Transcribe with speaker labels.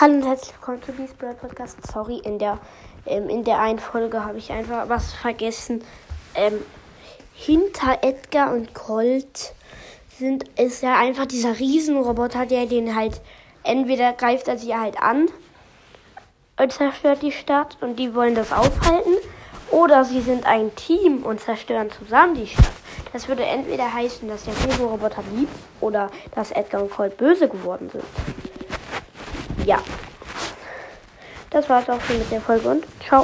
Speaker 1: Hallo und herzlich willkommen zu Bird Podcast. Sorry, in der, ähm, in der einen Folge habe ich einfach was vergessen. Ähm, hinter Edgar und Colt sind, ist ja einfach dieser Riesenroboter, der den halt entweder greift er sie halt an und zerstört die Stadt und die wollen das aufhalten. Oder sie sind ein Team und zerstören zusammen die Stadt. Das würde entweder heißen, dass der Riesenroboter liebt oder dass Edgar und Colt böse geworden sind ja. Das war's auch schon mit der Folge und ciao.